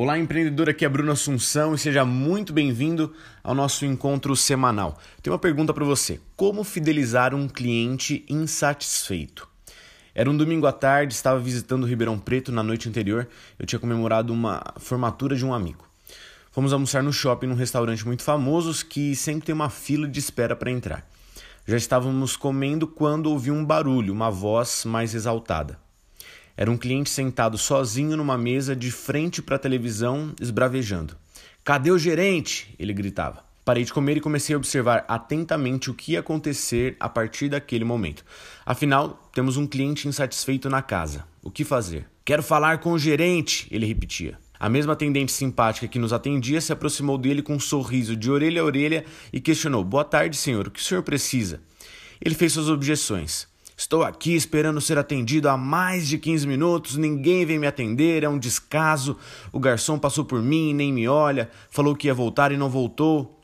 Olá, empreendedor, aqui é Bruno Assunção e seja muito bem-vindo ao nosso encontro semanal. Tenho uma pergunta para você: como fidelizar um cliente insatisfeito? Era um domingo à tarde, estava visitando Ribeirão Preto na noite anterior. Eu tinha comemorado uma formatura de um amigo. Fomos almoçar no shopping num restaurante muito famoso que sempre tem uma fila de espera para entrar. Já estávamos comendo quando ouvi um barulho, uma voz mais exaltada. Era um cliente sentado sozinho numa mesa de frente para a televisão, esbravejando. Cadê o gerente? ele gritava. Parei de comer e comecei a observar atentamente o que ia acontecer a partir daquele momento. Afinal, temos um cliente insatisfeito na casa. O que fazer? Quero falar com o gerente, ele repetia. A mesma atendente simpática que nos atendia se aproximou dele com um sorriso de orelha a orelha e questionou: Boa tarde, senhor, o que o senhor precisa? Ele fez suas objeções. Estou aqui esperando ser atendido há mais de 15 minutos, ninguém vem me atender, é um descaso. O garçom passou por mim e nem me olha, falou que ia voltar e não voltou.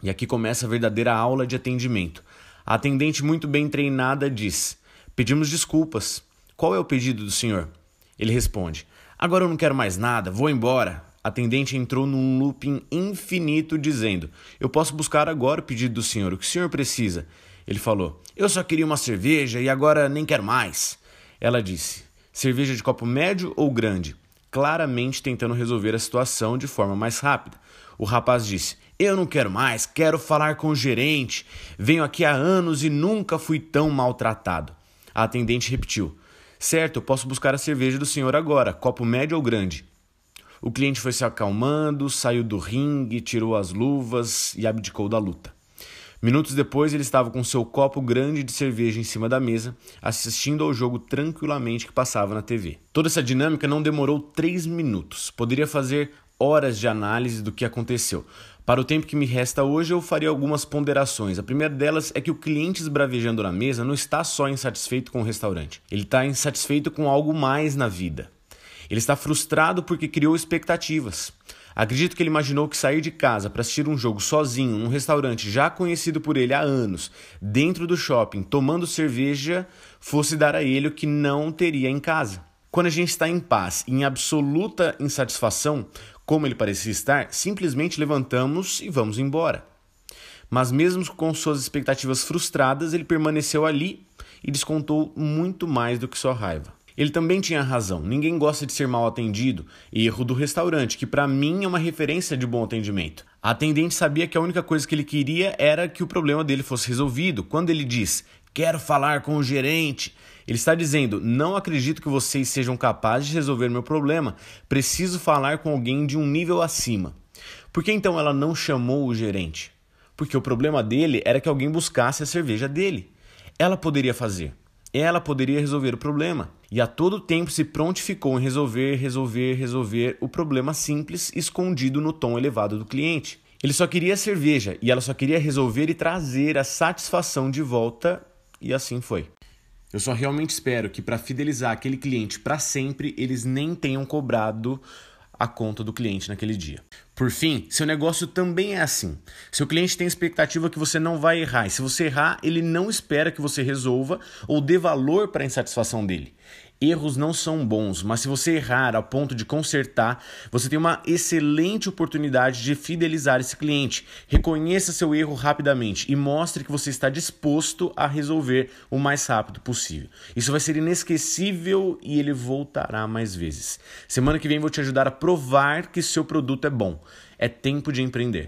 E aqui começa a verdadeira aula de atendimento. A atendente, muito bem treinada, diz: Pedimos desculpas. Qual é o pedido do senhor? Ele responde: Agora eu não quero mais nada, vou embora. A atendente entrou num looping infinito, dizendo: Eu posso buscar agora o pedido do senhor, o que o senhor precisa? Ele falou: Eu só queria uma cerveja e agora nem quero mais. Ela disse: Cerveja de copo médio ou grande? Claramente tentando resolver a situação de forma mais rápida. O rapaz disse: Eu não quero mais, quero falar com o gerente. Venho aqui há anos e nunca fui tão maltratado. A atendente repetiu: Certo, posso buscar a cerveja do senhor agora, copo médio ou grande? O cliente foi se acalmando, saiu do ringue, tirou as luvas e abdicou da luta. Minutos depois, ele estava com seu copo grande de cerveja em cima da mesa, assistindo ao jogo tranquilamente que passava na TV. Toda essa dinâmica não demorou três minutos. Poderia fazer horas de análise do que aconteceu. Para o tempo que me resta hoje, eu faria algumas ponderações. A primeira delas é que o cliente esbravejando na mesa não está só insatisfeito com o restaurante, ele está insatisfeito com algo mais na vida. Ele está frustrado porque criou expectativas. Acredito que ele imaginou que sair de casa para assistir um jogo sozinho num restaurante já conhecido por ele há anos, dentro do shopping, tomando cerveja, fosse dar a ele o que não teria em casa. Quando a gente está em paz, em absoluta insatisfação, como ele parecia estar, simplesmente levantamos e vamos embora. Mas mesmo com suas expectativas frustradas, ele permaneceu ali e descontou muito mais do que sua raiva. Ele também tinha razão. Ninguém gosta de ser mal atendido. Erro do restaurante, que para mim é uma referência de bom atendimento. A atendente sabia que a única coisa que ele queria era que o problema dele fosse resolvido. Quando ele diz: "Quero falar com o gerente", ele está dizendo: "Não acredito que vocês sejam capazes de resolver meu problema. Preciso falar com alguém de um nível acima." Por que então ela não chamou o gerente? Porque o problema dele era que alguém buscasse a cerveja dele. Ela poderia fazer. Ela poderia resolver o problema e a todo tempo se prontificou em resolver, resolver, resolver o problema simples escondido no tom elevado do cliente. Ele só queria cerveja e ela só queria resolver e trazer a satisfação de volta, e assim foi. Eu só realmente espero que para fidelizar aquele cliente para sempre, eles nem tenham cobrado a conta do cliente naquele dia. Por fim, seu negócio também é assim. Seu cliente tem expectativa que você não vai errar, e se você errar, ele não espera que você resolva ou dê valor para a insatisfação dele. Erros não são bons, mas se você errar a ponto de consertar, você tem uma excelente oportunidade de fidelizar esse cliente. Reconheça seu erro rapidamente e mostre que você está disposto a resolver o mais rápido possível. Isso vai ser inesquecível e ele voltará mais vezes. Semana que vem vou te ajudar a provar que seu produto é bom. É tempo de empreender.